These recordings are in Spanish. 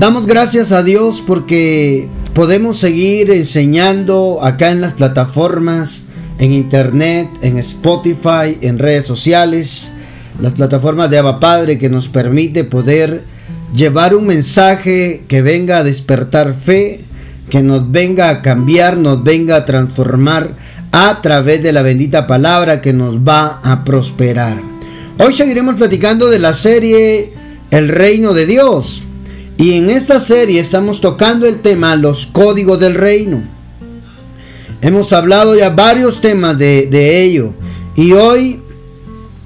Damos gracias a Dios porque podemos seguir enseñando acá en las plataformas, en internet, en Spotify, en redes sociales, las plataformas de Abba Padre que nos permite poder llevar un mensaje que venga a despertar fe, que nos venga a cambiar, nos venga a transformar a través de la bendita palabra que nos va a prosperar. Hoy seguiremos platicando de la serie El reino de Dios. Y en esta serie estamos tocando el tema los códigos del reino. Hemos hablado ya varios temas de, de ello. Y hoy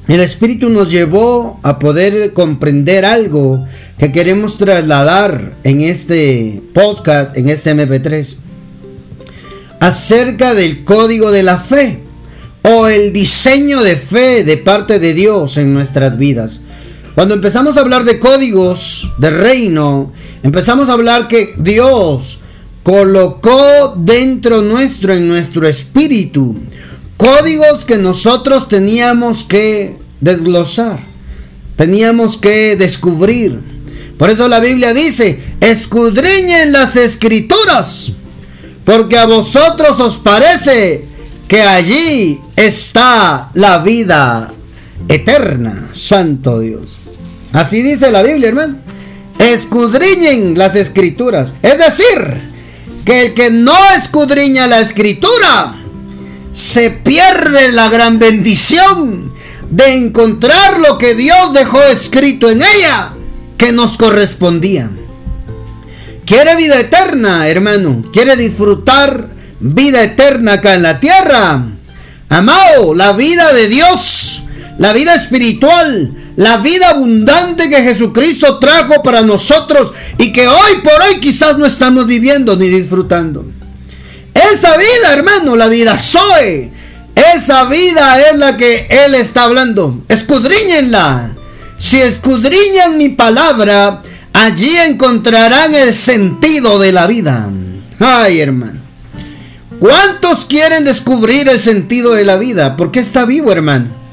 el Espíritu nos llevó a poder comprender algo que queremos trasladar en este podcast, en este MP3, acerca del código de la fe o el diseño de fe de parte de Dios en nuestras vidas. Cuando empezamos a hablar de códigos de reino, empezamos a hablar que Dios colocó dentro nuestro, en nuestro espíritu, códigos que nosotros teníamos que desglosar, teníamos que descubrir. Por eso la Biblia dice, escudriñen las escrituras, porque a vosotros os parece que allí está la vida eterna, santo Dios. Así dice la Biblia, hermano. Escudriñen las escrituras. Es decir, que el que no escudriña la escritura se pierde la gran bendición de encontrar lo que Dios dejó escrito en ella que nos correspondía. ¿Quiere vida eterna, hermano? ¿Quiere disfrutar vida eterna acá en la tierra? Amado, la vida de Dios, la vida espiritual, la vida abundante que Jesucristo trajo para nosotros y que hoy por hoy quizás no estamos viviendo ni disfrutando. Esa vida, hermano, la vida Zoe, esa vida es la que Él está hablando. Escudriñenla. Si escudriñan mi palabra, allí encontrarán el sentido de la vida. Ay, hermano. ¿Cuántos quieren descubrir el sentido de la vida? ¿Por qué está vivo, hermano?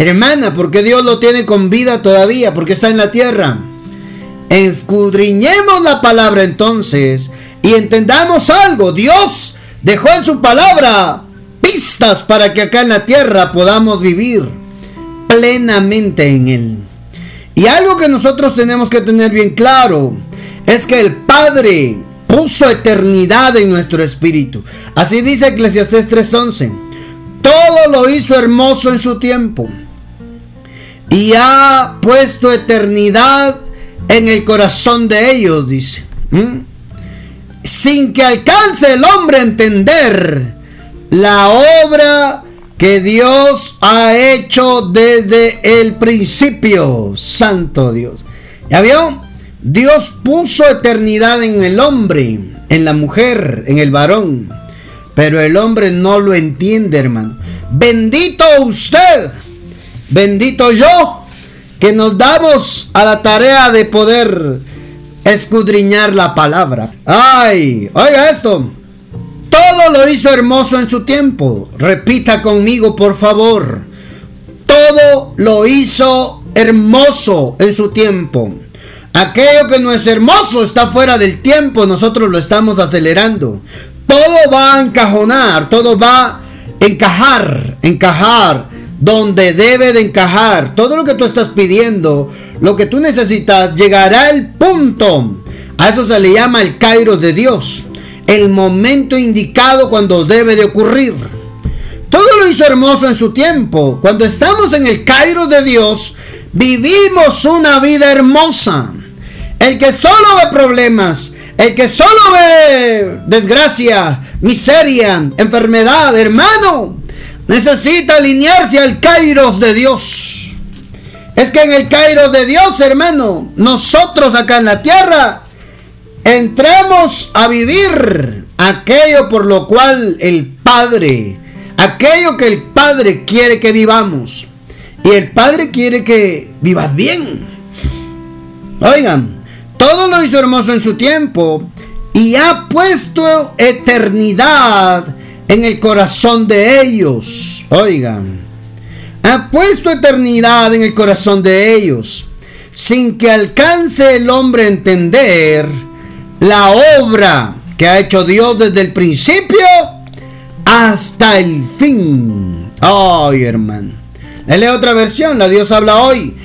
Hermana, porque Dios lo tiene con vida todavía, porque está en la tierra. Escudriñemos la palabra entonces y entendamos algo. Dios dejó en su palabra pistas para que acá en la tierra podamos vivir plenamente en Él. Y algo que nosotros tenemos que tener bien claro es que el Padre puso eternidad en nuestro espíritu. Así dice Eclesiastés 3:11. Todo lo hizo hermoso en su tiempo y ha puesto eternidad en el corazón de ellos, dice. Sin que alcance el hombre a entender la obra que Dios ha hecho desde el principio. Santo Dios. ¿Ya vio? Dios puso eternidad en el hombre, en la mujer, en el varón. Pero el hombre no lo entiende, hermano. Bendito usted Bendito yo que nos damos a la tarea de poder escudriñar la palabra. Ay, oiga esto. Todo lo hizo hermoso en su tiempo. Repita conmigo, por favor. Todo lo hizo hermoso en su tiempo. Aquello que no es hermoso está fuera del tiempo, nosotros lo estamos acelerando. Todo va a encajonar, todo va a encajar, encajar donde debe de encajar todo lo que tú estás pidiendo, lo que tú necesitas, llegará el punto. A eso se le llama el Cairo de Dios, el momento indicado cuando debe de ocurrir. Todo lo hizo hermoso en su tiempo. Cuando estamos en el Cairo de Dios, vivimos una vida hermosa. El que solo ve problemas, el que solo ve desgracia, miseria, enfermedad, hermano, necesita alinearse al Kairos de Dios. Es que en el Kairos de Dios, hermano, nosotros acá en la tierra entramos a vivir aquello por lo cual el Padre, aquello que el Padre quiere que vivamos. Y el Padre quiere que vivas bien. Oigan, todo lo hizo hermoso en su tiempo y ha puesto eternidad en el corazón de ellos. Oigan, ha puesto eternidad en el corazón de ellos, sin que alcance el hombre a entender la obra que ha hecho Dios desde el principio hasta el fin. Ay, hermano. Él lee otra versión, la Dios habla hoy.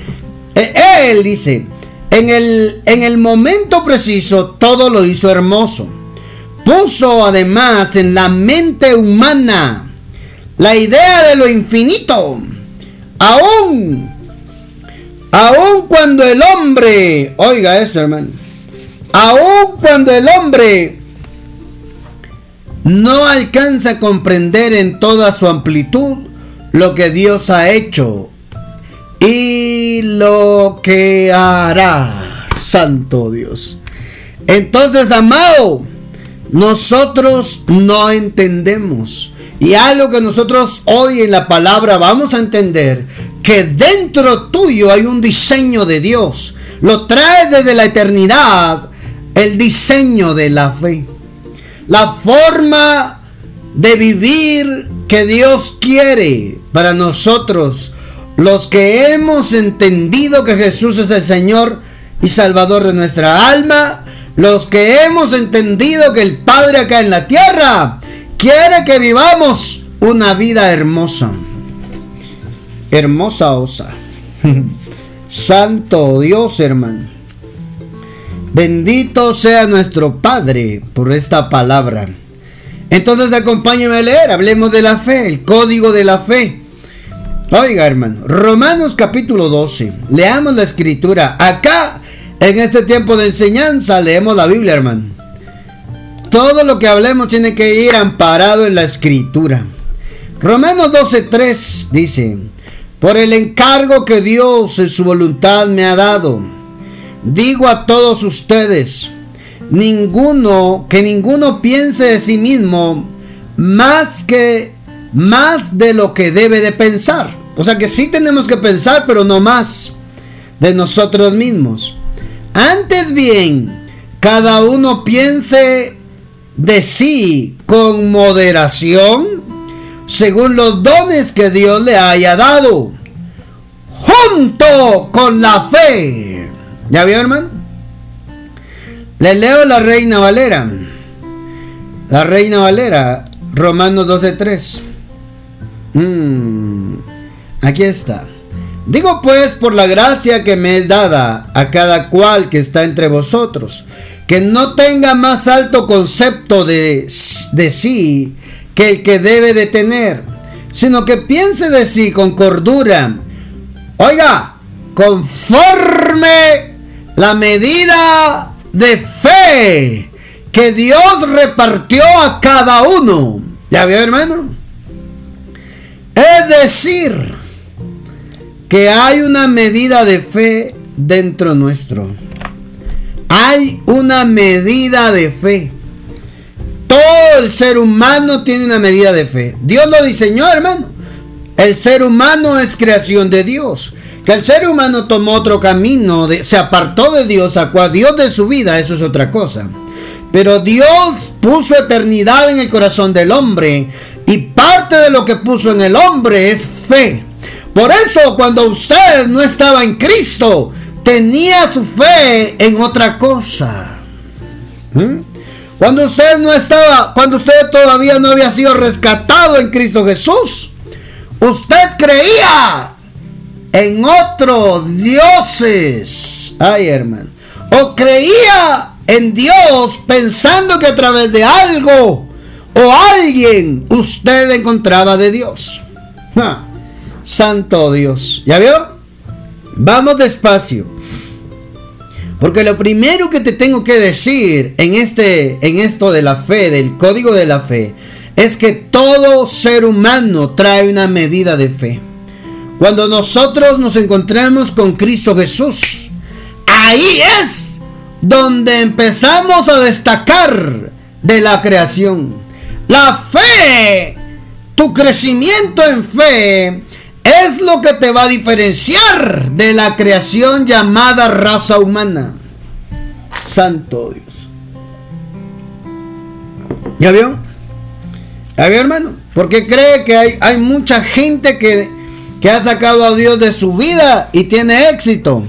E, él dice, en el, en el momento preciso todo lo hizo hermoso. Puso además en la mente humana la idea de lo infinito. Aún, aún cuando el hombre, oiga eso hermano, aún cuando el hombre no alcanza a comprender en toda su amplitud lo que Dios ha hecho y lo que hará, Santo Dios. Entonces, amado, nosotros no entendemos. Y algo que nosotros hoy en la palabra vamos a entender, que dentro tuyo hay un diseño de Dios. Lo trae desde la eternidad el diseño de la fe la forma de vivir que Dios quiere para nosotros, los que hemos entendido que Jesús es el Señor y Salvador de nuestra alma, los que hemos entendido que el Padre acá en la tierra quiere que vivamos una vida hermosa. Hermosa osa. Santo Dios, hermano. Bendito sea nuestro Padre por esta palabra. Entonces acompáñame a leer, hablemos de la fe, el código de la fe. Oiga hermano, Romanos capítulo 12, leamos la escritura. Acá, en este tiempo de enseñanza, leemos la Biblia hermano. Todo lo que hablemos tiene que ir amparado en la escritura. Romanos 12.3 dice, por el encargo que Dios en su voluntad me ha dado Digo a todos ustedes, ninguno, que ninguno piense de sí mismo más que más de lo que debe de pensar. O sea que sí tenemos que pensar, pero no más de nosotros mismos. Antes bien, cada uno piense de sí con moderación, según los dones que Dios le haya dado, junto con la fe ¿Ya vio, hermano? Le leo la Reina Valera. La Reina Valera, Romanos 12:3. Mm, aquí está. Digo pues por la gracia que me es dada a cada cual que está entre vosotros, que no tenga más alto concepto de, de sí que el que debe de tener, sino que piense de sí con cordura. Oiga, conforme la medida de fe que Dios repartió a cada uno. ¿Ya vio, hermano? Es decir, que hay una medida de fe dentro nuestro. Hay una medida de fe. Todo el ser humano tiene una medida de fe. Dios lo diseñó, hermano. El ser humano es creación de Dios. Que el ser humano tomó otro camino, se apartó de Dios, sacó a Dios de su vida, eso es otra cosa. Pero Dios puso eternidad en el corazón del hombre y parte de lo que puso en el hombre es fe. Por eso cuando usted no estaba en Cristo, tenía su fe en otra cosa. ¿Mm? Cuando usted no estaba, cuando usted todavía no había sido rescatado en Cristo Jesús, usted creía en otros dioses. Ay, hermano. O creía en Dios pensando que a través de algo o alguien usted encontraba de Dios. Santo Dios. ¿Ya vio? Vamos despacio. Porque lo primero que te tengo que decir en este en esto de la fe, del código de la fe, es que todo ser humano trae una medida de fe. Cuando nosotros nos encontramos con Cristo Jesús, ahí es donde empezamos a destacar de la creación. La fe, tu crecimiento en fe, es lo que te va a diferenciar de la creación llamada raza humana. Santo Dios. ¿Ya vio? ¿Ya vio, hermano? Porque cree que hay, hay mucha gente que que ha sacado a Dios de su vida y tiene éxito.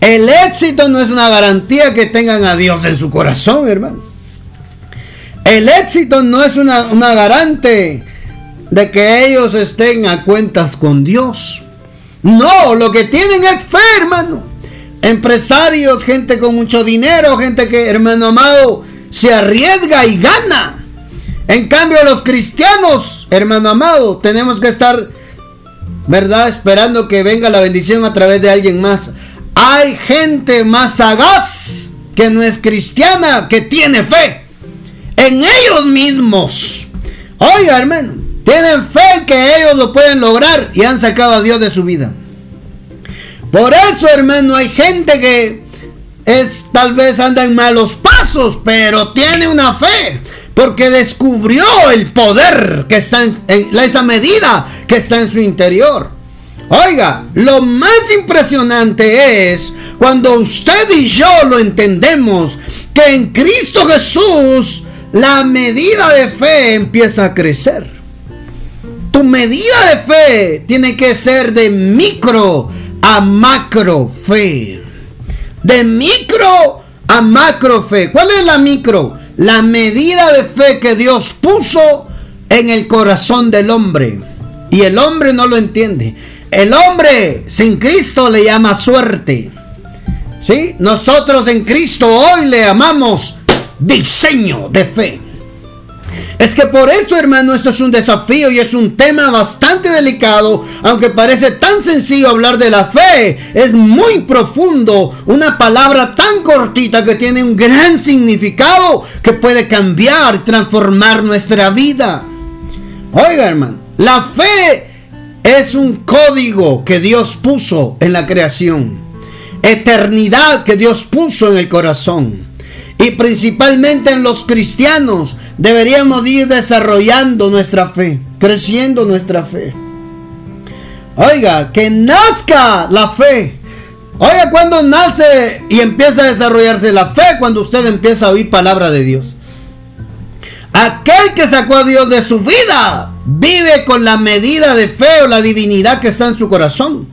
El éxito no es una garantía que tengan a Dios en su corazón, hermano. El éxito no es una, una garante de que ellos estén a cuentas con Dios. No, lo que tienen es fe, hermano. Empresarios, gente con mucho dinero, gente que, hermano amado, se arriesga y gana. En cambio, los cristianos, hermano amado, tenemos que estar, ¿verdad? Esperando que venga la bendición a través de alguien más. Hay gente más sagaz que no es cristiana, que tiene fe en ellos mismos. Oiga, hermano, tienen fe que ellos lo pueden lograr y han sacado a Dios de su vida. Por eso, hermano, hay gente que es tal vez anda en malos pasos, pero tiene una fe. Porque descubrió el poder que está en, esa medida que está en su interior. Oiga, lo más impresionante es cuando usted y yo lo entendemos que en Cristo Jesús la medida de fe empieza a crecer. Tu medida de fe tiene que ser de micro a macro fe. De micro a macro fe. ¿Cuál es la micro? La medida de fe que Dios puso en el corazón del hombre. Y el hombre no lo entiende. El hombre sin Cristo le llama suerte. ¿Sí? Nosotros en Cristo hoy le llamamos diseño de fe. Es que por eso, hermano, esto es un desafío y es un tema bastante delicado, aunque parece tan sencillo hablar de la fe, es muy profundo, una palabra tan cortita que tiene un gran significado que puede cambiar, transformar nuestra vida. Oiga, hermano, la fe es un código que Dios puso en la creación, eternidad que Dios puso en el corazón. Y principalmente en los cristianos deberíamos ir desarrollando nuestra fe, creciendo nuestra fe. Oiga, que nazca la fe. Oiga, cuando nace y empieza a desarrollarse la fe, cuando usted empieza a oír palabra de Dios. Aquel que sacó a Dios de su vida vive con la medida de fe o la divinidad que está en su corazón.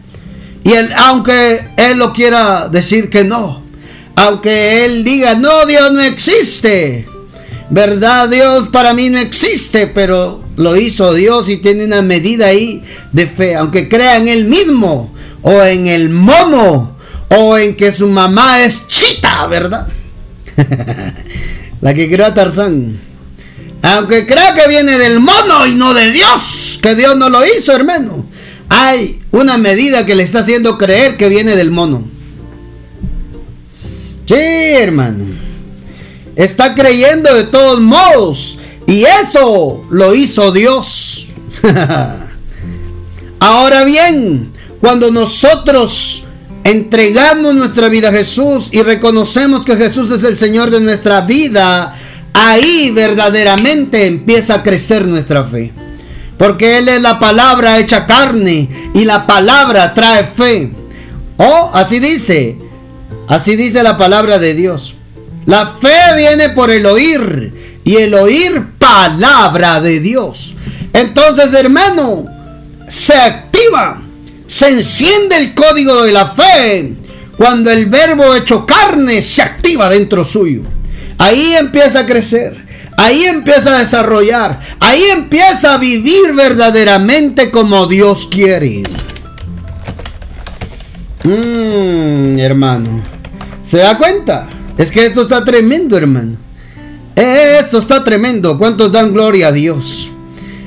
Y él, aunque él lo quiera decir que no, aunque él diga, no, Dios no existe. ¿Verdad? Dios para mí no existe, pero lo hizo Dios y tiene una medida ahí de fe. Aunque crea en él mismo, o en el mono, o en que su mamá es chita, ¿verdad? La que creó a Tarzán. Aunque crea que viene del mono y no de Dios, que Dios no lo hizo, hermano. Hay una medida que le está haciendo creer que viene del mono. Sí, hermano. Está creyendo de todos modos. Y eso lo hizo Dios. Ahora bien, cuando nosotros entregamos nuestra vida a Jesús y reconocemos que Jesús es el Señor de nuestra vida, ahí verdaderamente empieza a crecer nuestra fe. Porque Él es la palabra hecha carne y la palabra trae fe. O oh, así dice, Así dice la palabra de Dios. La fe viene por el oír y el oír palabra de Dios. Entonces, hermano, se activa, se enciende el código de la fe cuando el verbo hecho carne se activa dentro suyo. Ahí empieza a crecer, ahí empieza a desarrollar, ahí empieza a vivir verdaderamente como Dios quiere. Mmm, hermano. ¿Se da cuenta? Es que esto está tremendo, hermano. Esto está tremendo. ¿Cuántos dan gloria a Dios?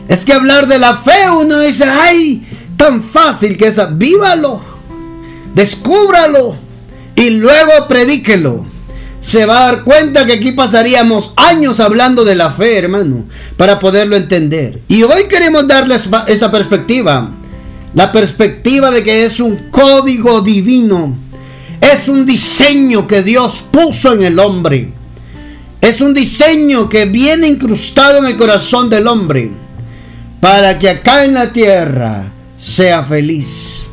Es que hablar de la fe, uno dice, ay, tan fácil que es. Vívalo, descúbralo y luego predíquelo. Se va a dar cuenta que aquí pasaríamos años hablando de la fe, hermano, para poderlo entender. Y hoy queremos darles esta perspectiva. La perspectiva de que es un código divino es un diseño que Dios puso en el hombre. Es un diseño que viene incrustado en el corazón del hombre para que acá en la tierra sea feliz.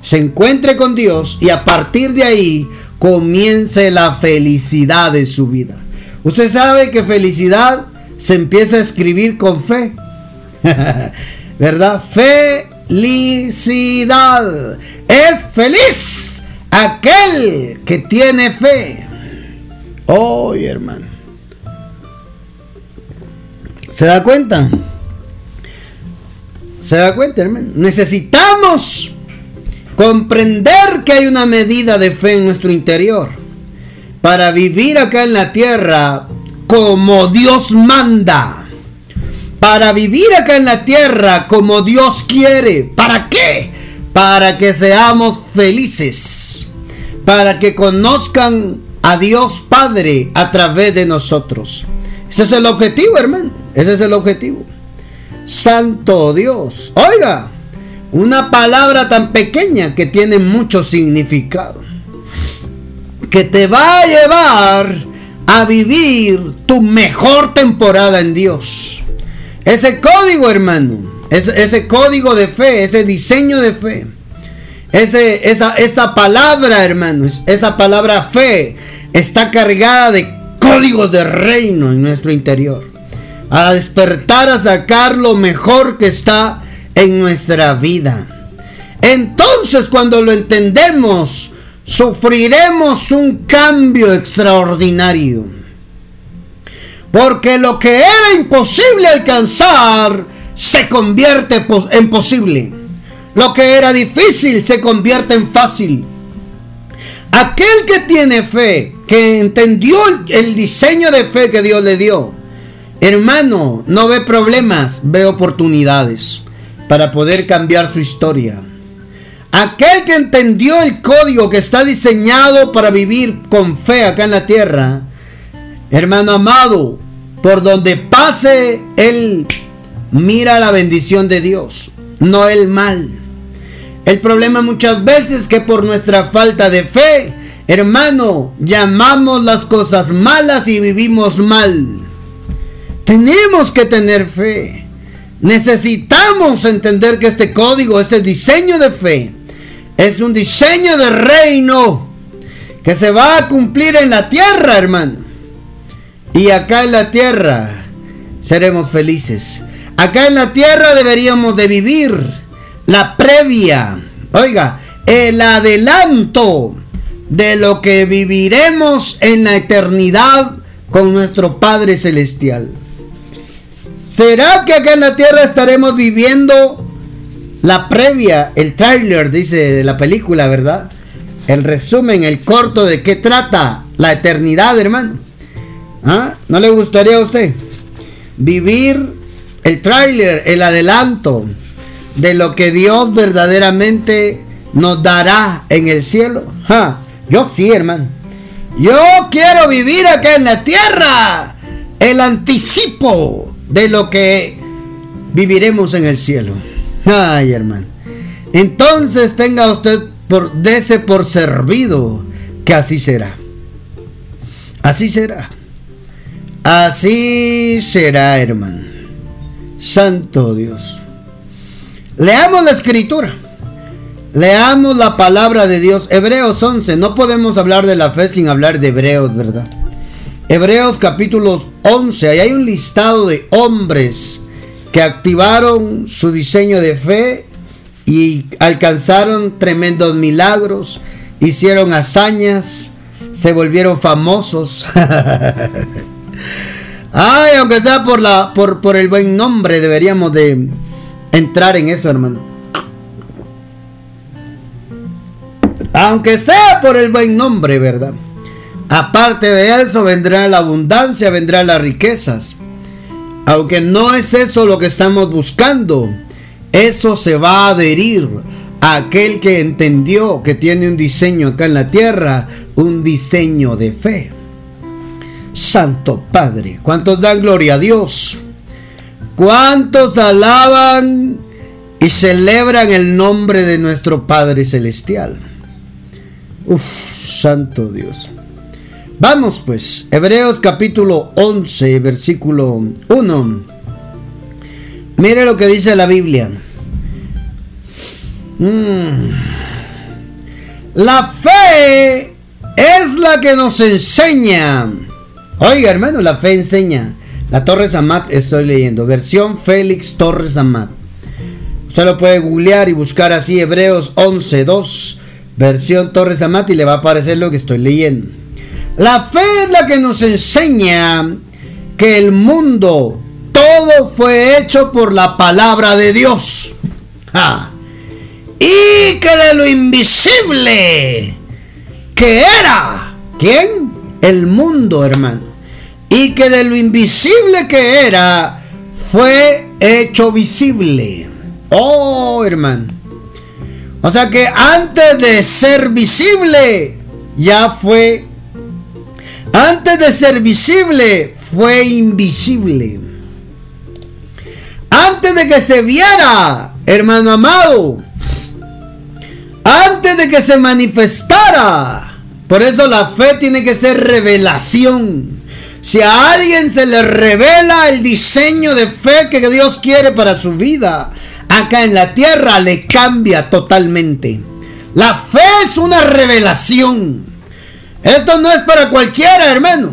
Se encuentre con Dios y a partir de ahí comience la felicidad de su vida. Usted sabe que felicidad se empieza a escribir con fe. ¿Verdad? Felicidad. Es feliz Aquel que tiene fe. Oh, hermano. ¿Se da cuenta? ¿Se da cuenta, hermano? Necesitamos comprender que hay una medida de fe en nuestro interior para vivir acá en la tierra como Dios manda. Para vivir acá en la tierra como Dios quiere. ¿Para qué? Para que seamos felices. Para que conozcan a Dios Padre a través de nosotros. Ese es el objetivo, hermano. Ese es el objetivo. Santo Dios. Oiga, una palabra tan pequeña que tiene mucho significado. Que te va a llevar a vivir tu mejor temporada en Dios. Ese código, hermano. Ese, código de fe, ese diseño de fe. Ese, esa, esa palabra, hermanos, esa palabra fe está cargada de códigos de reino en nuestro interior a despertar, a sacar lo mejor que está en nuestra vida. Entonces cuando lo entendemos, sufriremos un cambio extraordinario. Porque lo que era imposible alcanzar se convierte en posible. Lo que era difícil se convierte en fácil. Aquel que tiene fe, que entendió el diseño de fe que Dios le dio, Hermano, no ve problemas, ve oportunidades para poder cambiar su historia. Aquel que entendió el código que está diseñado para vivir con fe acá en la tierra, hermano amado, por donde pase, él mira la bendición de Dios, no el mal. El problema muchas veces que por nuestra falta de fe, hermano, llamamos las cosas malas y vivimos mal. Tenemos que tener fe. Necesitamos entender que este código, este diseño de fe, es un diseño de reino que se va a cumplir en la tierra, hermano. Y acá en la tierra seremos felices. Acá en la tierra deberíamos de vivir la previa, oiga, el adelanto de lo que viviremos en la eternidad con nuestro Padre Celestial. ¿Será que acá en la tierra estaremos viviendo la previa, el trailer, dice, de la película, verdad? El resumen, el corto de qué trata la eternidad, hermano. ¿Ah? ¿No le gustaría a usted vivir el trailer, el adelanto de lo que Dios verdaderamente nos dará en el cielo? ¿Ah? Yo sí, hermano. Yo quiero vivir acá en la tierra. El anticipo de lo que viviremos en el cielo. Ay, hermano. Entonces tenga usted por dese por servido que así será. Así será. Así será, hermano. Santo Dios. Leamos la escritura. Leamos la palabra de Dios. Hebreos 11. No podemos hablar de la fe sin hablar de Hebreos, ¿verdad? Hebreos capítulo 11, ahí hay un listado de hombres que activaron su diseño de fe y alcanzaron tremendos milagros, hicieron hazañas, se volvieron famosos. Ay, aunque sea por la por, por el buen nombre, deberíamos de entrar en eso, hermano. Aunque sea por el buen nombre, ¿verdad? Aparte de eso vendrá la abundancia, vendrán las riquezas. Aunque no es eso lo que estamos buscando, eso se va a adherir a aquel que entendió que tiene un diseño acá en la tierra, un diseño de fe. Santo Padre, ¿cuántos dan gloria a Dios? ¿Cuántos alaban y celebran el nombre de nuestro Padre Celestial? Uf, Santo Dios. Vamos pues, Hebreos capítulo 11, versículo 1. Mire lo que dice la Biblia. Mm. La fe es la que nos enseña. Oiga, hermano, la fe enseña. La Torres Amat estoy leyendo. Versión Félix Torres Amat. Usted lo puede googlear y buscar así Hebreos 11, 2. versión Torres Amati, le va a aparecer lo que estoy leyendo. La fe es la que nos enseña que el mundo, todo fue hecho por la palabra de Dios. Y que de lo invisible, que era, ¿quién? El mundo, hermano. Y que de lo invisible que era, fue hecho visible. Oh, hermano. O sea que antes de ser visible, ya fue. Antes de ser visible, fue invisible. Antes de que se viera, hermano amado. Antes de que se manifestara. Por eso la fe tiene que ser revelación. Si a alguien se le revela el diseño de fe que Dios quiere para su vida, acá en la tierra le cambia totalmente. La fe es una revelación. Esto no es para cualquiera, hermano.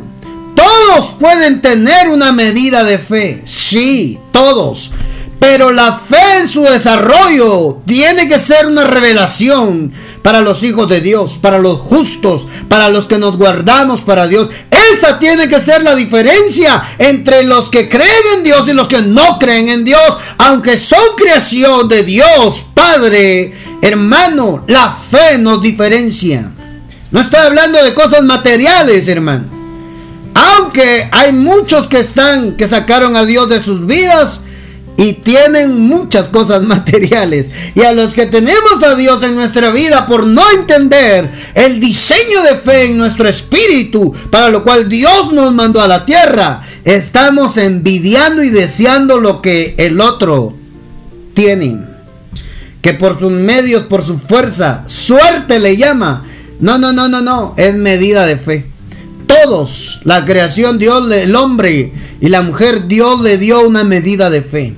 Todos pueden tener una medida de fe. Sí, todos. Pero la fe en su desarrollo tiene que ser una revelación para los hijos de Dios, para los justos, para los que nos guardamos para Dios. Esa tiene que ser la diferencia entre los que creen en Dios y los que no creen en Dios. Aunque son creación de Dios, Padre, hermano, la fe nos diferencia. No estoy hablando de cosas materiales, hermano. Aunque hay muchos que están, que sacaron a Dios de sus vidas y tienen muchas cosas materiales. Y a los que tenemos a Dios en nuestra vida por no entender el diseño de fe en nuestro espíritu, para lo cual Dios nos mandó a la tierra, estamos envidiando y deseando lo que el otro tiene. Que por sus medios, por su fuerza, suerte le llama. No, no, no, no, no. Es medida de fe. Todos, la creación, Dios, el hombre y la mujer, Dios le dio una medida de fe.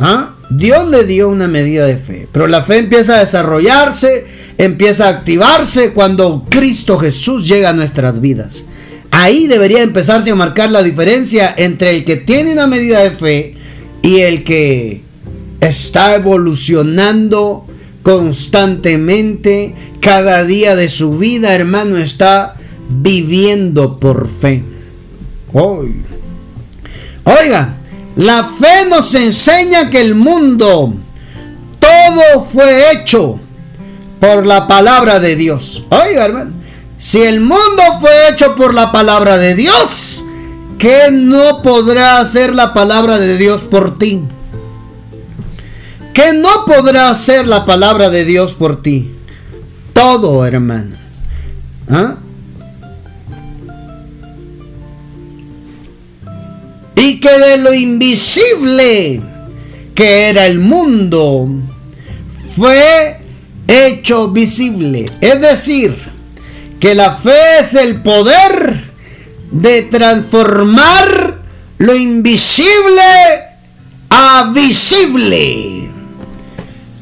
¿Ah? Dios le dio una medida de fe, pero la fe empieza a desarrollarse, empieza a activarse cuando Cristo Jesús llega a nuestras vidas. Ahí debería empezarse a marcar la diferencia entre el que tiene una medida de fe y el que está evolucionando constantemente, cada día de su vida, hermano, está viviendo por fe. Oiga, la fe nos enseña que el mundo, todo fue hecho por la palabra de Dios. Oiga, hermano, si el mundo fue hecho por la palabra de Dios, ¿qué no podrá hacer la palabra de Dios por ti? ¿Qué no podrá hacer la palabra de Dios por ti? Todo, hermano. ¿Ah? Y que de lo invisible que era el mundo fue hecho visible. Es decir, que la fe es el poder de transformar lo invisible a visible.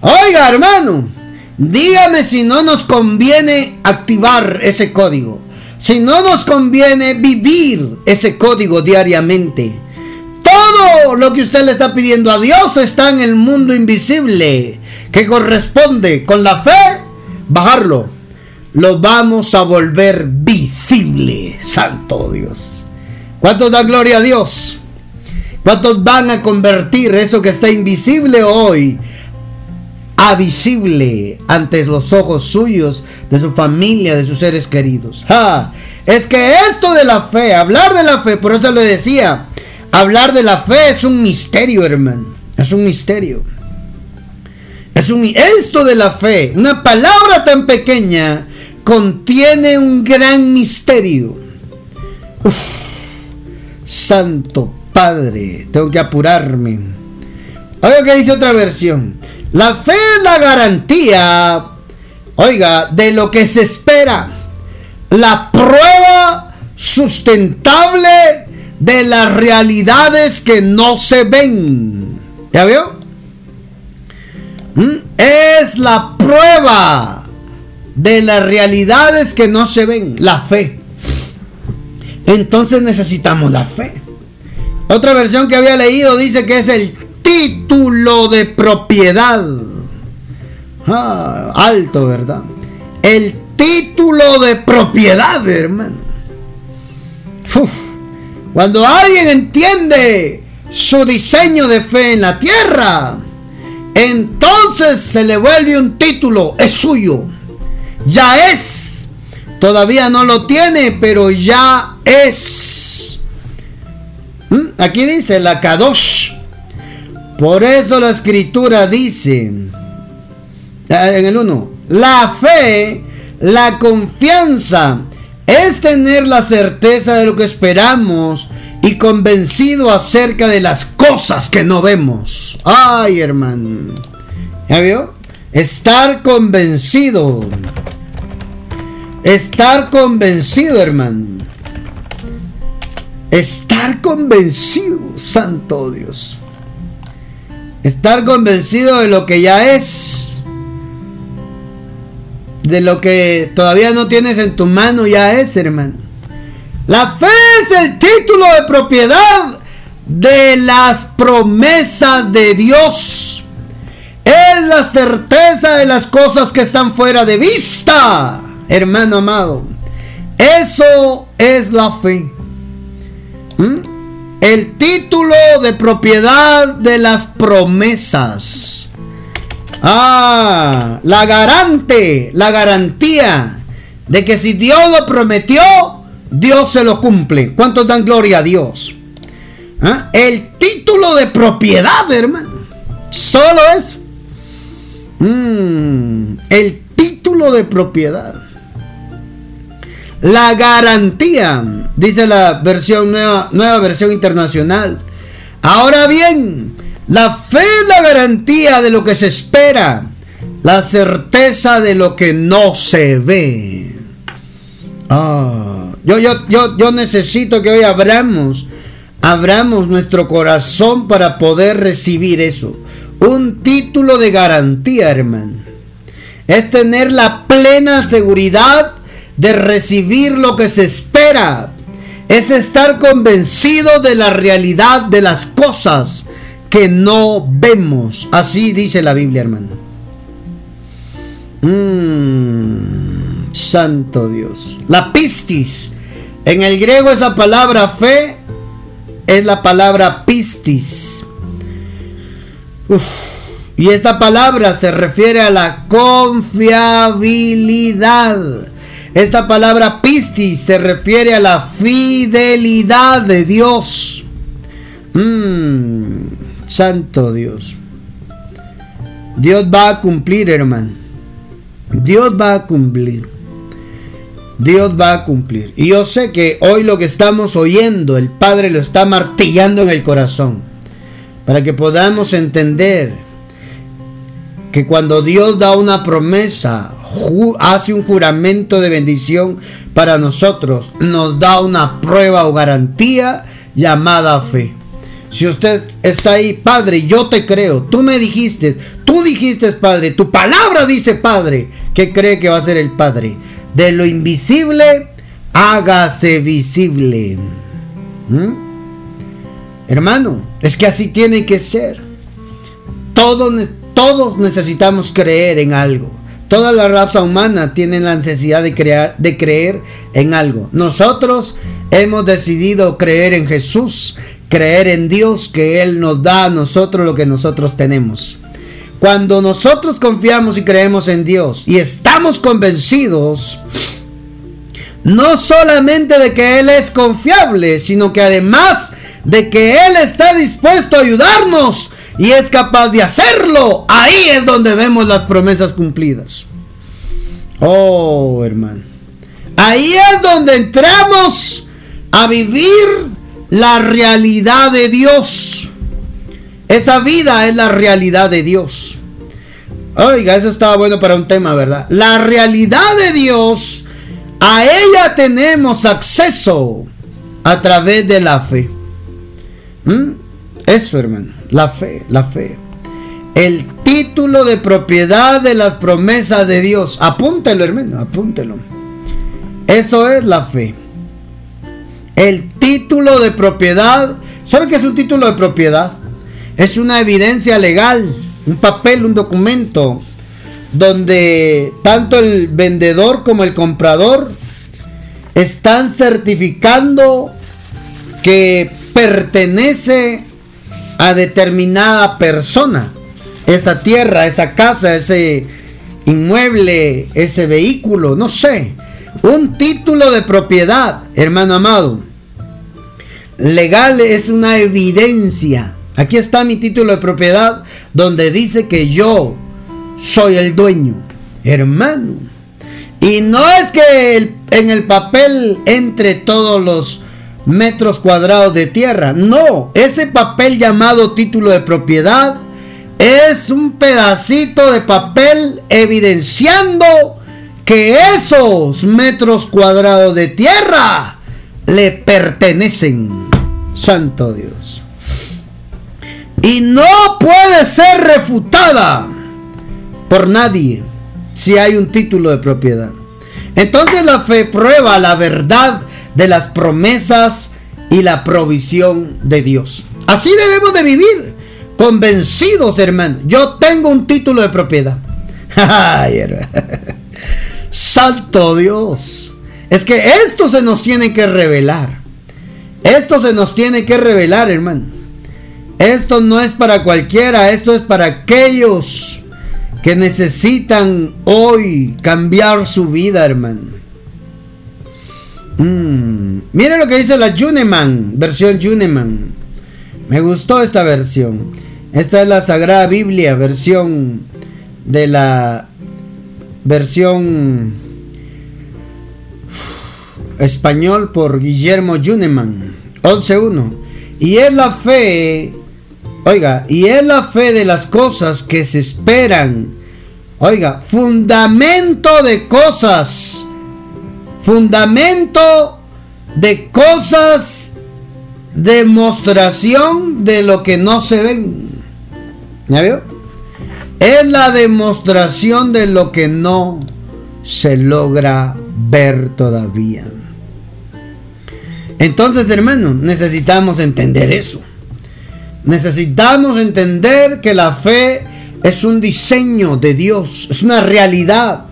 Oiga, hermano, dígame si no nos conviene activar ese código. Si no nos conviene vivir ese código diariamente. Todo lo que usted le está pidiendo a Dios está en el mundo invisible, que corresponde con la fe bajarlo. Lo vamos a volver visible, Santo Dios. ¿Cuántos dan gloria a Dios? ¿Cuántos van a convertir eso que está invisible hoy a visible ante los ojos suyos, de su familia, de sus seres queridos? Es que esto de la fe, hablar de la fe, por eso le decía, Hablar de la fe es un misterio, hermano. Es un misterio. Es un esto de la fe, una palabra tan pequeña contiene un gran misterio. santo Padre, tengo que apurarme. Oiga que dice otra versión. La fe es la garantía, oiga, de lo que se espera. La prueba sustentable de las realidades que no se ven. ¿Ya veo? ¿Mm? Es la prueba de las realidades que no se ven, la fe. Entonces necesitamos la fe. Otra versión que había leído dice que es el título de propiedad. Ah, alto, ¿verdad? el título de propiedad, hermano. Cuando alguien entiende su diseño de fe en la tierra, entonces se le vuelve un título, es suyo, ya es. Todavía no lo tiene, pero ya es. ¿Mm? Aquí dice la Kadosh. Por eso la escritura dice, ah, en el 1, la fe, la confianza, es tener la certeza de lo que esperamos y convencido acerca de las cosas que no vemos. Ay, hermano. ¿Ya vio? Estar convencido. Estar convencido, hermano. Estar convencido, Santo Dios. Estar convencido de lo que ya es. De lo que todavía no tienes en tu mano ya es, hermano. La fe es el título de propiedad de las promesas de Dios. Es la certeza de las cosas que están fuera de vista, hermano amado. Eso es la fe. ¿Mm? El título de propiedad de las promesas. Ah, la garante, la garantía de que si Dios lo prometió, Dios se lo cumple. ¿Cuántos dan gloria a Dios? ¿Ah? El título de propiedad, hermano. Solo es mm, el título de propiedad. La garantía, dice la versión nueva, nueva versión internacional. Ahora bien, la fe es la garantía de lo que se espera, la certeza de lo que no se ve. Ah. Yo, yo, yo, necesito que hoy abramos, abramos nuestro corazón para poder recibir eso. Un título de garantía, hermano. Es tener la plena seguridad de recibir lo que se espera. Es estar convencido de la realidad de las cosas que no vemos. Así dice la Biblia, hermano. Mm, santo Dios. La pistis en el griego esa palabra fe es la palabra pistis. Y esta palabra se refiere a la confiabilidad. Esta palabra pistis se refiere a la fidelidad de Dios. Mm, santo Dios. Dios va a cumplir, hermano. Dios va a cumplir. Dios va a cumplir. Y yo sé que hoy lo que estamos oyendo, el Padre lo está martillando en el corazón. Para que podamos entender que cuando Dios da una promesa, hace un juramento de bendición para nosotros, nos da una prueba o garantía llamada fe. Si usted está ahí, Padre, yo te creo, tú me dijiste, tú dijiste, Padre, tu palabra dice, Padre, ¿qué cree que va a ser el Padre? de lo invisible, hágase visible. ¿Mm? Hermano, es que así tiene que ser. Todos, todos necesitamos creer en algo. Toda la raza humana tiene la necesidad de, crear, de creer en algo. Nosotros hemos decidido creer en Jesús, creer en Dios, que Él nos da a nosotros lo que nosotros tenemos. Cuando nosotros confiamos y creemos en Dios y estamos convencidos, no solamente de que Él es confiable, sino que además de que Él está dispuesto a ayudarnos y es capaz de hacerlo, ahí es donde vemos las promesas cumplidas. Oh, hermano. Ahí es donde entramos a vivir la realidad de Dios. Esa vida es la realidad de Dios. Oiga, eso estaba bueno para un tema, ¿verdad? La realidad de Dios, a ella tenemos acceso a través de la fe. ¿Mm? Eso, hermano, la fe, la fe. El título de propiedad de las promesas de Dios. Apúntelo, hermano, apúntelo. Eso es la fe. El título de propiedad. ¿Sabe qué es un título de propiedad? Es una evidencia legal, un papel, un documento donde tanto el vendedor como el comprador están certificando que pertenece a determinada persona. Esa tierra, esa casa, ese inmueble, ese vehículo, no sé. Un título de propiedad, hermano amado. Legal es una evidencia. Aquí está mi título de propiedad donde dice que yo soy el dueño, hermano. Y no es que en el papel entre todos los metros cuadrados de tierra. No, ese papel llamado título de propiedad es un pedacito de papel evidenciando que esos metros cuadrados de tierra le pertenecen. Santo Dios. Y no puede ser refutada por nadie si hay un título de propiedad. Entonces la fe prueba la verdad de las promesas y la provisión de Dios. Así debemos de vivir, convencidos, hermano. Yo tengo un título de propiedad. Santo Dios. Es que esto se nos tiene que revelar. Esto se nos tiene que revelar, hermano. Esto no es para cualquiera, esto es para aquellos que necesitan hoy cambiar su vida, hermano. Mm. Mira lo que dice la Juneman, versión Juneman. Me gustó esta versión. Esta es la Sagrada Biblia, versión de la versión español por Guillermo Juneman, 11.1. Y es la fe, oiga, y es la fe de las cosas que se esperan. Oiga, fundamento de cosas fundamento de cosas, demostración de lo que no se ven. ¿Ya vio? Es la demostración de lo que no se logra ver todavía. Entonces, hermano, necesitamos entender eso. Necesitamos entender que la fe es un diseño de Dios, es una realidad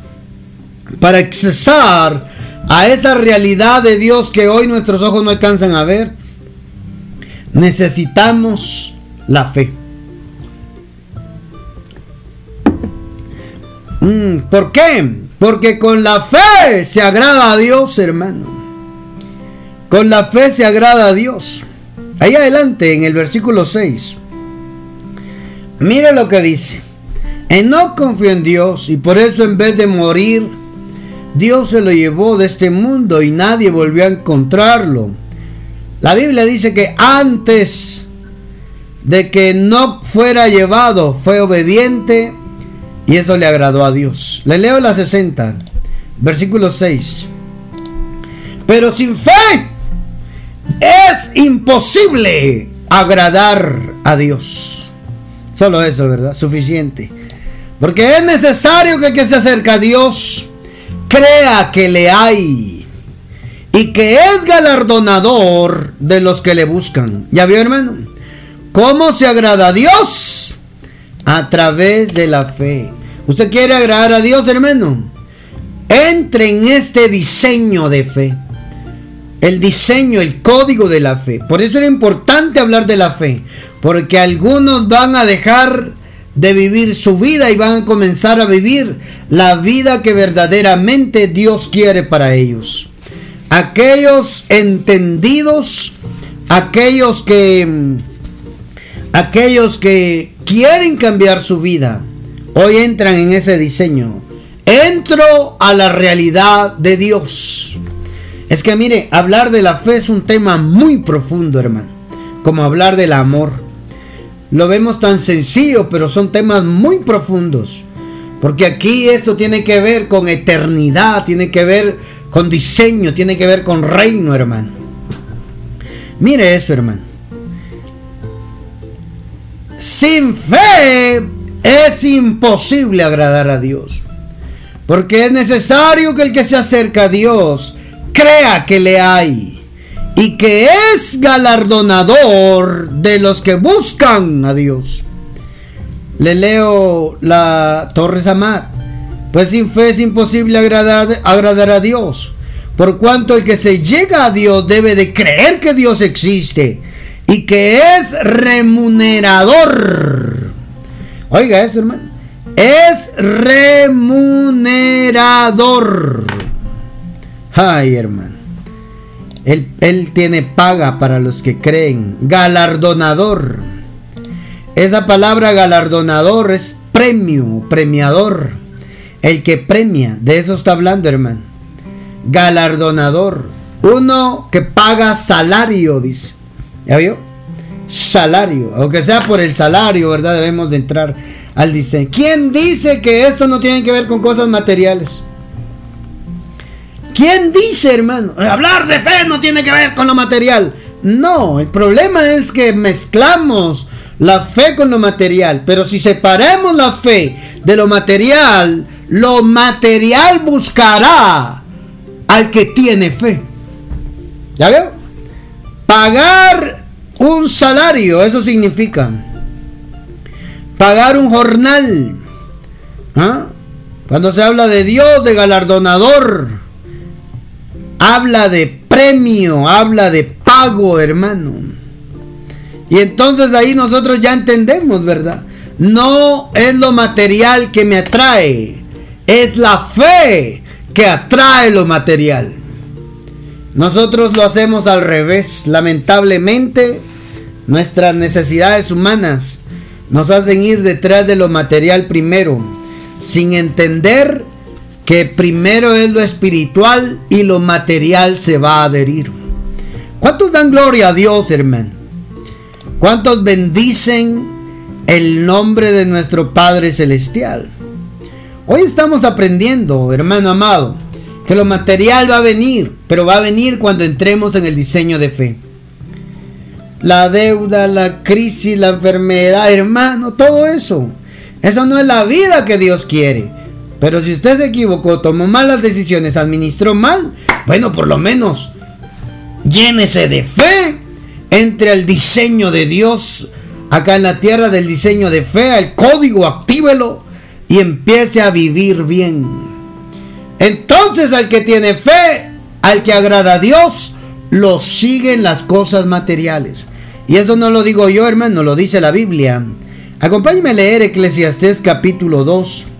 para accesar a esa realidad de Dios que hoy nuestros ojos no alcanzan a ver, necesitamos la fe. Mm, ¿Por qué? Porque con la fe se agrada a Dios, hermano. Con la fe se agrada a Dios. Ahí adelante, en el versículo 6. Mira lo que dice. no confió en Dios y por eso en vez de morir, Dios se lo llevó de este mundo y nadie volvió a encontrarlo. La Biblia dice que antes de que no fuera llevado fue obediente y eso le agradó a Dios. Le leo la 60, versículo 6. Pero sin fe es imposible agradar a Dios. Solo eso, ¿verdad? Suficiente. Porque es necesario que el que se acerca a Dios crea que le hay y que es galardonador de los que le buscan. ¿Ya vio, hermano? ¿Cómo se agrada a Dios? A través de la fe. ¿Usted quiere agradar a Dios, hermano? Entre en este diseño de fe. El diseño, el código de la fe. Por eso era importante hablar de la fe. Porque algunos van a dejar de vivir su vida y van a comenzar a vivir la vida que verdaderamente Dios quiere para ellos. Aquellos entendidos, aquellos que aquellos que quieren cambiar su vida, hoy entran en ese diseño. Entro a la realidad de Dios. Es que mire, hablar de la fe es un tema muy profundo, hermano, como hablar del amor lo vemos tan sencillo, pero son temas muy profundos. Porque aquí esto tiene que ver con eternidad, tiene que ver con diseño, tiene que ver con reino, hermano. Mire eso, hermano. Sin fe es imposible agradar a Dios. Porque es necesario que el que se acerca a Dios crea que le hay y que es galardonador de los que buscan a Dios. Le leo la Torre Samad. Pues sin fe es imposible agradar, agradar a Dios. Por cuanto el que se llega a Dios debe de creer que Dios existe y que es remunerador. Oiga eso, hermano. Es remunerador. Ay, hermano. Él, él, tiene paga para los que creen. Galardonador. Esa palabra galardonador es premio, premiador. El que premia. De eso está hablando, hermano. Galardonador. Uno que paga salario, dice. ¿Ya vio? Salario. Aunque sea por el salario, ¿verdad? Debemos de entrar al diseño. ¿Quién dice que esto no tiene que ver con cosas materiales? ¿Quién dice, hermano? Hablar de fe no tiene que ver con lo material. No, el problema es que mezclamos la fe con lo material. Pero si separamos la fe de lo material, lo material buscará al que tiene fe. ¿Ya veo? Pagar un salario, eso significa pagar un jornal. ¿Ah? Cuando se habla de Dios, de galardonador, habla de premio, habla de pago, hermano. Y entonces ahí nosotros ya entendemos, ¿verdad? No es lo material que me atrae, es la fe que atrae lo material. Nosotros lo hacemos al revés. Lamentablemente, nuestras necesidades humanas nos hacen ir detrás de lo material primero, sin entender que primero es lo espiritual y lo material se va a adherir. ¿Cuántos dan gloria a Dios, hermano? ¿Cuántos bendicen el nombre de nuestro Padre Celestial? Hoy estamos aprendiendo, hermano amado, que lo material va a venir, pero va a venir cuando entremos en el diseño de fe. La deuda, la crisis, la enfermedad, hermano, todo eso. Eso no es la vida que Dios quiere. Pero si usted se equivocó, tomó malas decisiones, administró mal, bueno, por lo menos llénese de fe entre el diseño de Dios acá en la tierra del diseño de fe, el código, actívelo y empiece a vivir bien. Entonces al que tiene fe, al que agrada a Dios, lo siguen las cosas materiales. Y eso no lo digo yo, hermano, lo dice la Biblia. Acompáñeme a leer Eclesiastés capítulo 2.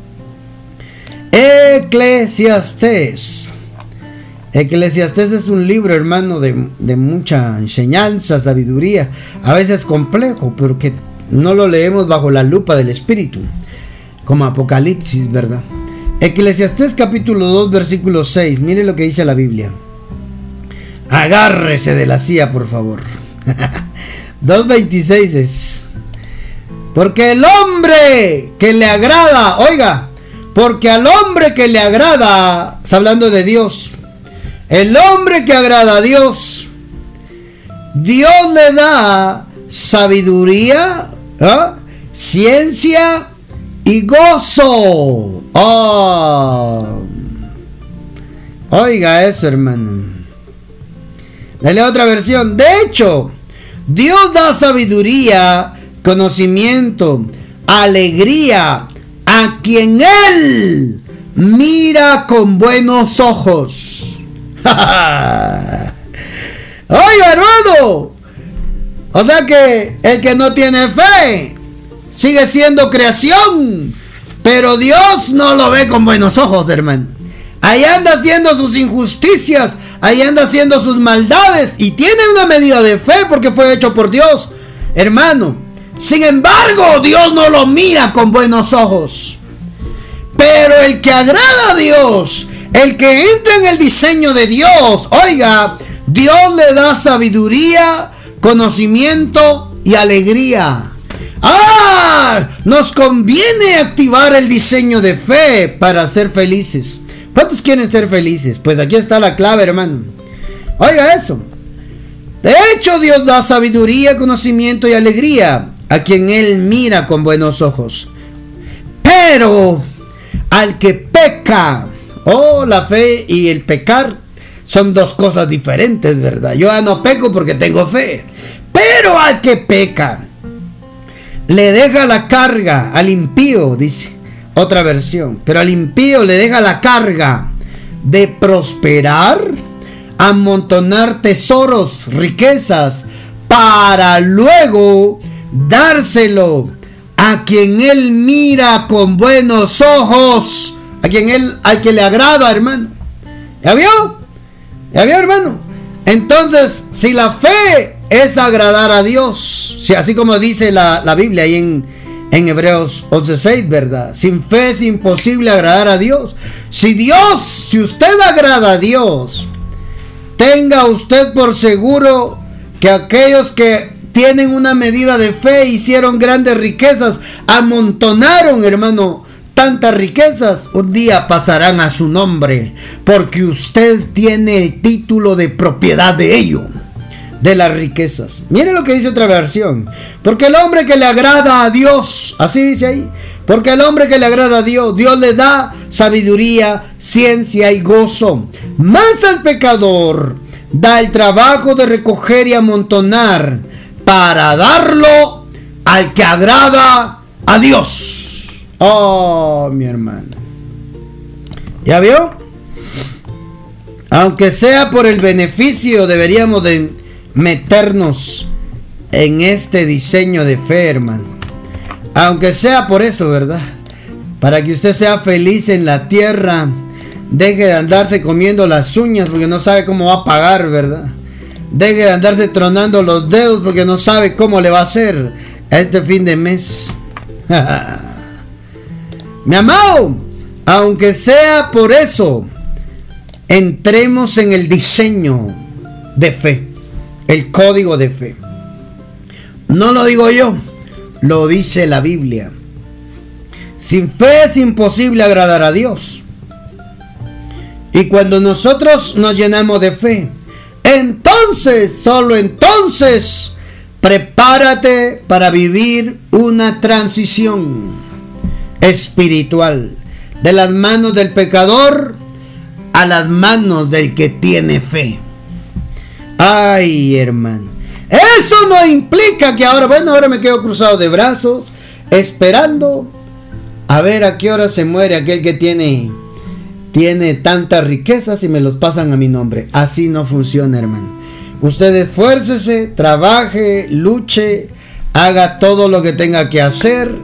Eclesiastés. Eclesiastés es un libro, hermano, de, de, mucha enseñanza, sabiduría, a veces complejo, pero que no lo leemos bajo la lupa del Espíritu, como Apocalipsis, ¿verdad? Eclesiastés capítulo 2 versículo 6. Mire lo que dice la Biblia. Agárrese de la silla, por favor. 2.26 es. Porque el hombre que le agrada, oiga, porque al hombre que le agrada, está hablando de Dios, el hombre que agrada a Dios, Dios le da sabiduría, ¿ah? ciencia y gozo. Oh. Oiga eso, hermano. Dale otra versión. De hecho, Dios da sabiduría, conocimiento, alegría quien Él mira con buenos ojos. Oiga, hermano. O sea que el que no tiene fe sigue siendo creación. Pero Dios no lo ve con buenos ojos, hermano. Ahí anda haciendo sus injusticias, ahí anda haciendo sus maldades y tiene una medida de fe porque fue hecho por Dios, hermano. Sin embargo, Dios no lo mira con buenos ojos. Pero el que agrada a Dios, el que entra en el diseño de Dios, oiga, Dios le da sabiduría, conocimiento y alegría. ¡Ah! Nos conviene activar el diseño de fe para ser felices. ¿Cuántos quieren ser felices? Pues aquí está la clave, hermano. Oiga eso. De hecho, Dios da sabiduría, conocimiento y alegría a quien Él mira con buenos ojos. Pero al que peca, oh, la fe y el pecar son dos cosas diferentes, ¿verdad? Yo ya no peco porque tengo fe. Pero al que peca, le deja la carga al impío, dice. Otra versión. Pero al impío le deja la carga de prosperar, amontonar tesoros, riquezas, para luego dárselo a quien él mira con buenos ojos, a quien él, al que le agrada, hermano. ¿Ya vio? ¿Ya vio, hermano? Entonces, si la fe es agradar a Dios, si así como dice la, la Biblia ahí en, en Hebreos 11:6, ¿verdad? Sin fe es imposible agradar a Dios. Si Dios, si usted agrada a Dios, tenga usted por seguro que aquellos que tienen una medida de fe, hicieron grandes riquezas, amontonaron, hermano, tantas riquezas, un día pasarán a su nombre, porque usted tiene el título de propiedad de ello, de las riquezas. Mire lo que dice otra versión, porque el hombre que le agrada a Dios, así dice ahí, porque el hombre que le agrada a Dios, Dios le da sabiduría, ciencia y gozo. Más al pecador da el trabajo de recoger y amontonar para darlo al que agrada a Dios. Oh, mi hermano. ¿Ya vio? Aunque sea por el beneficio, deberíamos de meternos en este diseño de fe, hermano. Aunque sea por eso, ¿verdad? Para que usted sea feliz en la tierra. Deje de andarse comiendo las uñas porque no sabe cómo va a pagar, ¿verdad? Deje de andarse tronando los dedos porque no sabe cómo le va a hacer a este fin de mes. Mi amado, aunque sea por eso, entremos en el diseño de fe, el código de fe. No lo digo yo, lo dice la Biblia. Sin fe es imposible agradar a Dios. Y cuando nosotros nos llenamos de fe, entonces, solo entonces, prepárate para vivir una transición espiritual de las manos del pecador a las manos del que tiene fe. Ay, hermano. Eso no implica que ahora, bueno, ahora me quedo cruzado de brazos, esperando a ver a qué hora se muere aquel que tiene tiene tantas riquezas y me los pasan a mi nombre. Así no funciona, hermano. Usted esfuércese, trabaje, luche, haga todo lo que tenga que hacer,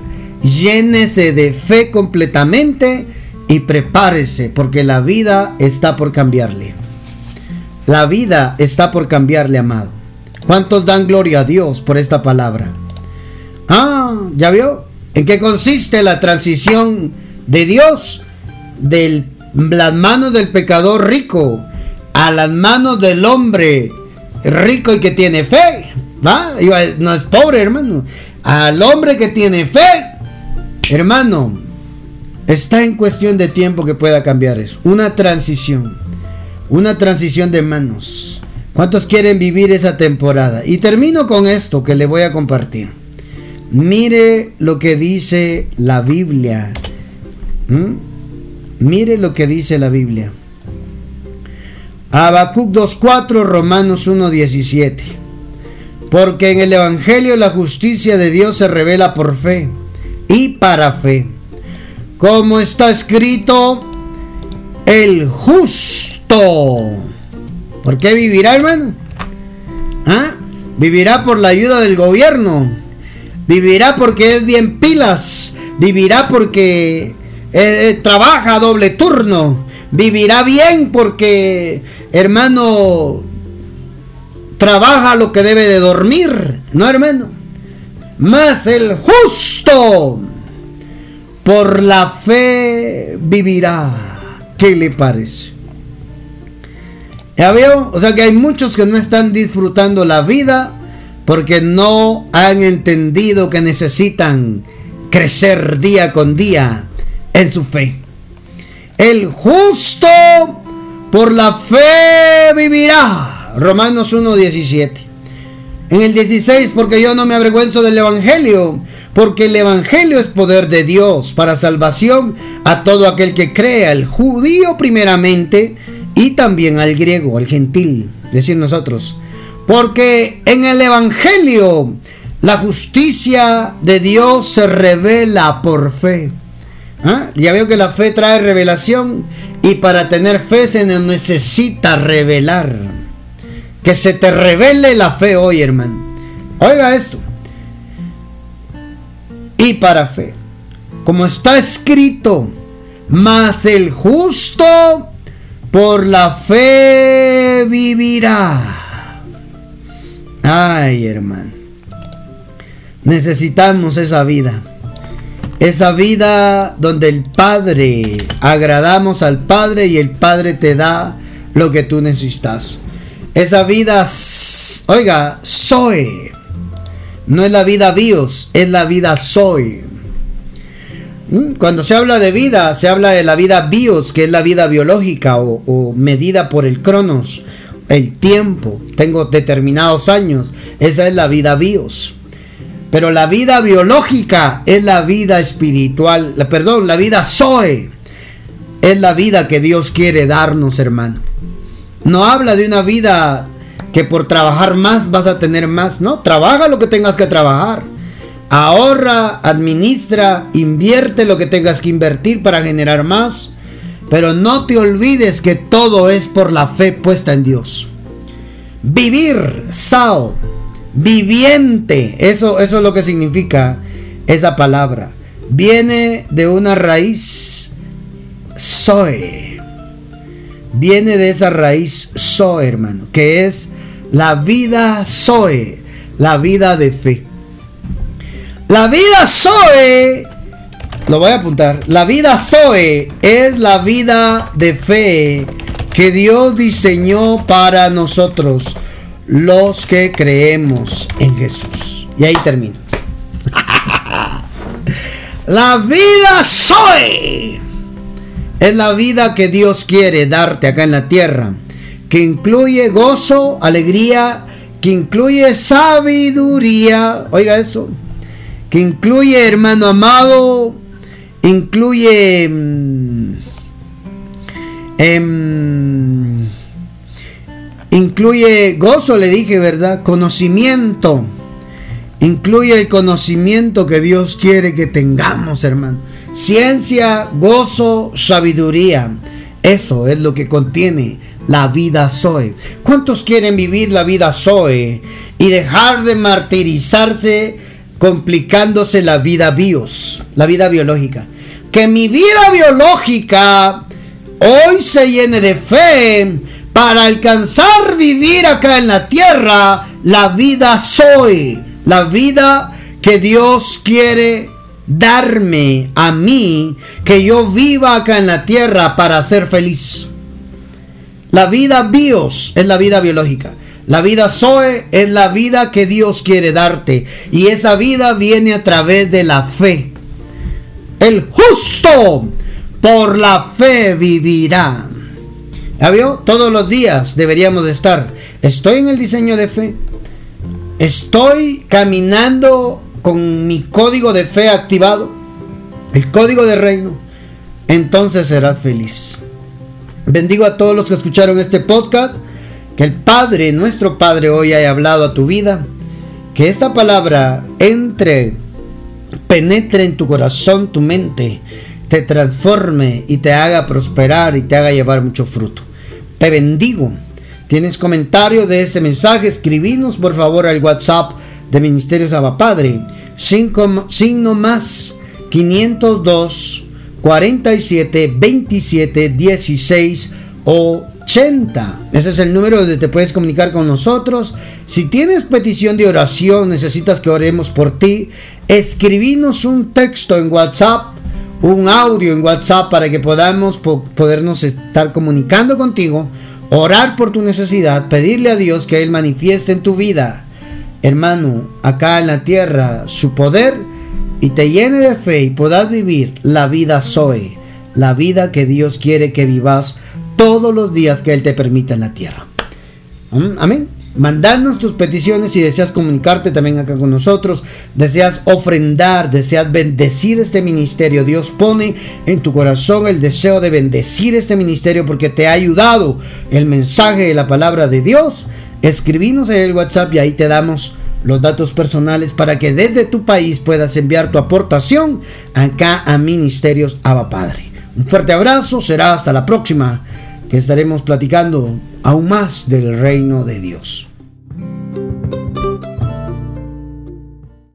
llénese de fe completamente y prepárese porque la vida está por cambiarle. La vida está por cambiarle, amado. ¿Cuántos dan gloria a Dios por esta palabra? Ah, ¿ya vio? ¿En qué consiste la transición de Dios del las manos del pecador rico a las manos del hombre rico y que tiene fe. ¿Va? No es pobre, hermano. Al hombre que tiene fe, hermano, está en cuestión de tiempo que pueda cambiar eso. Una transición. Una transición de manos. ¿Cuántos quieren vivir esa temporada? Y termino con esto que le voy a compartir. Mire lo que dice la Biblia. Mire lo que dice la Biblia. Habacuc 2.4, Romanos 1.17. Porque en el Evangelio la justicia de Dios se revela por fe y para fe. Como está escrito, el justo. ¿Por qué vivirá, hermano? ¿Ah? Vivirá por la ayuda del gobierno. Vivirá porque es bien pilas. Vivirá porque eh, eh, trabaja doble turno, vivirá bien porque, hermano, trabaja lo que debe de dormir, ¿no, hermano? Más el justo por la fe vivirá. ¿Qué le parece? ¿Ya veo? O sea que hay muchos que no están disfrutando la vida porque no han entendido que necesitan crecer día con día en su fe. El justo por la fe vivirá. Romanos 1.17. En el 16, porque yo no me avergüenzo del Evangelio, porque el Evangelio es poder de Dios para salvación a todo aquel que crea, al judío primeramente y también al griego, al gentil, decir nosotros. Porque en el Evangelio la justicia de Dios se revela por fe ¿Ah? Ya veo que la fe trae revelación y para tener fe se necesita revelar. Que se te revele la fe hoy, hermano. Oiga esto. Y para fe, como está escrito, mas el justo por la fe vivirá. Ay, hermano. Necesitamos esa vida. Esa vida donde el Padre, agradamos al Padre y el Padre te da lo que tú necesitas. Esa vida, oiga, soy. No es la vida bios, es la vida soy. Mm, cuando se habla de vida, se habla de la vida bios, que es la vida biológica o, o medida por el cronos, el tiempo. Tengo determinados años. Esa es la vida bios. Pero la vida biológica es la vida espiritual, perdón, la vida Zoe. Es la vida que Dios quiere darnos, hermano. No habla de una vida que por trabajar más vas a tener más. No, trabaja lo que tengas que trabajar. Ahorra, administra, invierte lo que tengas que invertir para generar más. Pero no te olvides que todo es por la fe puesta en Dios. Vivir, Sao viviente. Eso, eso es lo que significa esa palabra. Viene de una raíz soe. Viene de esa raíz soe, hermano, que es la vida soe, la vida de fe. La vida soe, lo voy a apuntar, la vida soe es la vida de fe que Dios diseñó para nosotros los que creemos en Jesús. Y ahí termino. la vida soy. Es la vida que Dios quiere darte acá en la tierra. Que incluye gozo, alegría, que incluye sabiduría. Oiga eso. Que incluye, hermano amado, incluye... Eh, Incluye gozo, le dije, ¿verdad? Conocimiento. Incluye el conocimiento que Dios quiere que tengamos, hermano. Ciencia, gozo, sabiduría. Eso es lo que contiene la vida Zoe. ¿Cuántos quieren vivir la vida Zoe y dejar de martirizarse complicándose la vida bios, la vida biológica? Que mi vida biológica hoy se llene de fe para alcanzar vivir acá en la tierra, la vida soy, la vida que Dios quiere darme a mí, que yo viva acá en la tierra para ser feliz. La vida bios es la vida biológica. La vida Zoe es la vida que Dios quiere darte. Y esa vida viene a través de la fe. El justo por la fe vivirá. ¿Ya vio? Todos los días deberíamos de estar. Estoy en el diseño de fe. Estoy caminando con mi código de fe activado. El código de reino. Entonces serás feliz. Bendigo a todos los que escucharon este podcast. Que el Padre, nuestro Padre, hoy haya hablado a tu vida. Que esta palabra entre, penetre en tu corazón, tu mente, te transforme y te haga prosperar y te haga llevar mucho fruto. Te bendigo. ¿Tienes comentario de este mensaje? Escribinos por favor al WhatsApp de Ministerio Saba Padre. signo más 502 47 27 16 80. Ese es el número donde te puedes comunicar con nosotros. Si tienes petición de oración, necesitas que oremos por ti, escribinos un texto en WhatsApp un audio en WhatsApp para que podamos podernos estar comunicando contigo, orar por tu necesidad, pedirle a Dios que Él manifieste en tu vida, hermano, acá en la tierra, su poder y te llene de fe y puedas vivir la vida Zoe, la vida que Dios quiere que vivas todos los días que Él te permita en la tierra. Amén. Mandanos tus peticiones si deseas comunicarte también acá con nosotros, deseas ofrendar, deseas bendecir este ministerio. Dios pone en tu corazón el deseo de bendecir este ministerio porque te ha ayudado el mensaje de la palabra de Dios. Escribinos en el WhatsApp y ahí te damos los datos personales para que desde tu país puedas enviar tu aportación acá a Ministerios Abba Padre. Un fuerte abrazo, será hasta la próxima que estaremos platicando aún más del reino de Dios.